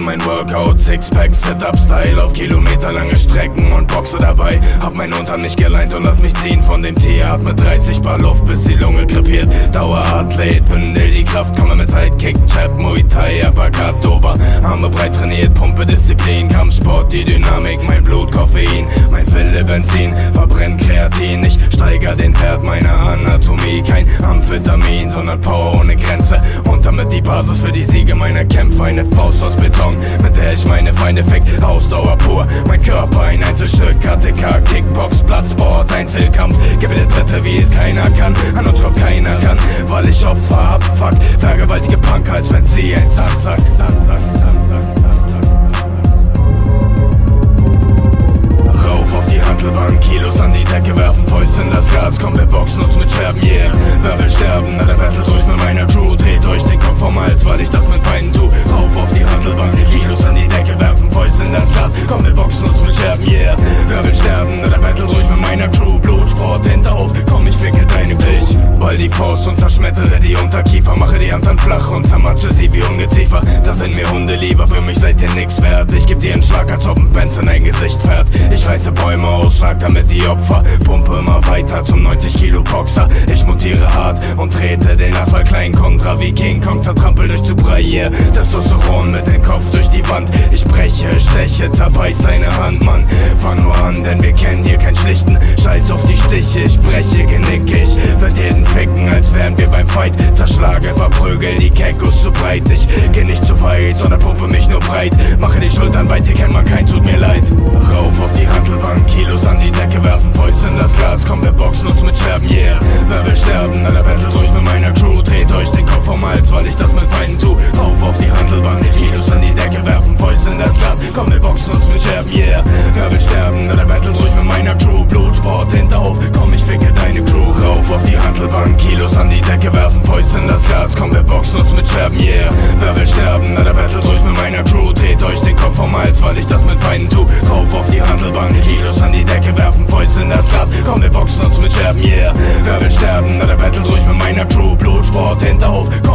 mein Workout, Sixpack, Setup, Style auf kilometerlange Strecken und boxe dabei. Hab mein Unterm nicht geleint und lass mich ziehen von dem Tee. Atme 30 Bar Luft, bis die Lunge krepiert. Dauerathlet, bündel die Kraft, komme mit Zeit, Kick, Chap, Muay Thai, Uppercut, Dover. Arme breit trainiert, Pumpe, Disziplin, Kampfsport, die Dynamik, mein Blut, Koffein, mein Wille, Benzin, verbrennt Kreatin. Ich steiger den Wert meiner Anatomie, kein Amphetamin, sondern Power ohne Grenze. Und damit die Basis für die Siege meiner Kämpfe, eine Faust aus Beton, mit der ich meine Feinde fick, Ausdauer pur. Mein Körper ein Einzelstück, KTK, Kickbox, Platzsport, Einzelkampf. Gebe der Dritte, wie es keiner kann, an uns kommt keiner kann, weil ich Opfer hab, fuck. Vergewaltige Punk, als wenn sie ein Sandsack, Sandsack, Sandsack, Handelbank, Kilos an die Decke werfen, Fäuste in das Glas, komm wir boxen uns mit Scherben, yeah. Wer will sterben, na der Battle durch mit meiner Crew, dreht euch den Kopf vom Hals, weil ich das Zerschmettere die Unterkiefer, mache die Hand dann flach und zermatsche sie wie Ungeziefer. Das sind mir Hunde lieber, für mich seid ihr nix wert. Ich geb dir einen Schlag, als ob ein Benz in dein Gesicht fährt. Ich reiße Bäume aus, schlag damit die Opfer, pumpe immer weiter zum 90 Kilo Boxer. Ich mutiere hart und trete den Asphalt klein kontra wie King Kong, zertrampel durch zu Brei, yeah. Testosteron mit dem Kopf durch die Wand. Ich breche, steche, zerbeiß deine Hand, Mann. Fang nur an, denn wir kennen hier keinen schlichten. Scheiß auf die Stiche, ich breche Zerschlage, verprügel die Kekos zu breit. Ich geh nicht zu weit, sondern pumpe mich nur breit. Mache die Schultern weit, hier kennt man kein, tut mir leid. hier Wer will sterben, na der Battle ruhig mit meiner Crew. Dreht euch den Kopf vom Hals, weil ich das mit Feinden tu. Kauf auf die Handelbank, Kilos an die Decke werfen Fäuste in das Glas, komm wir boxen uns mit Scherben, yeah. Wer will sterben, na der Battle ruhig mit meiner Crew. Blutsport, Hinterhof, komm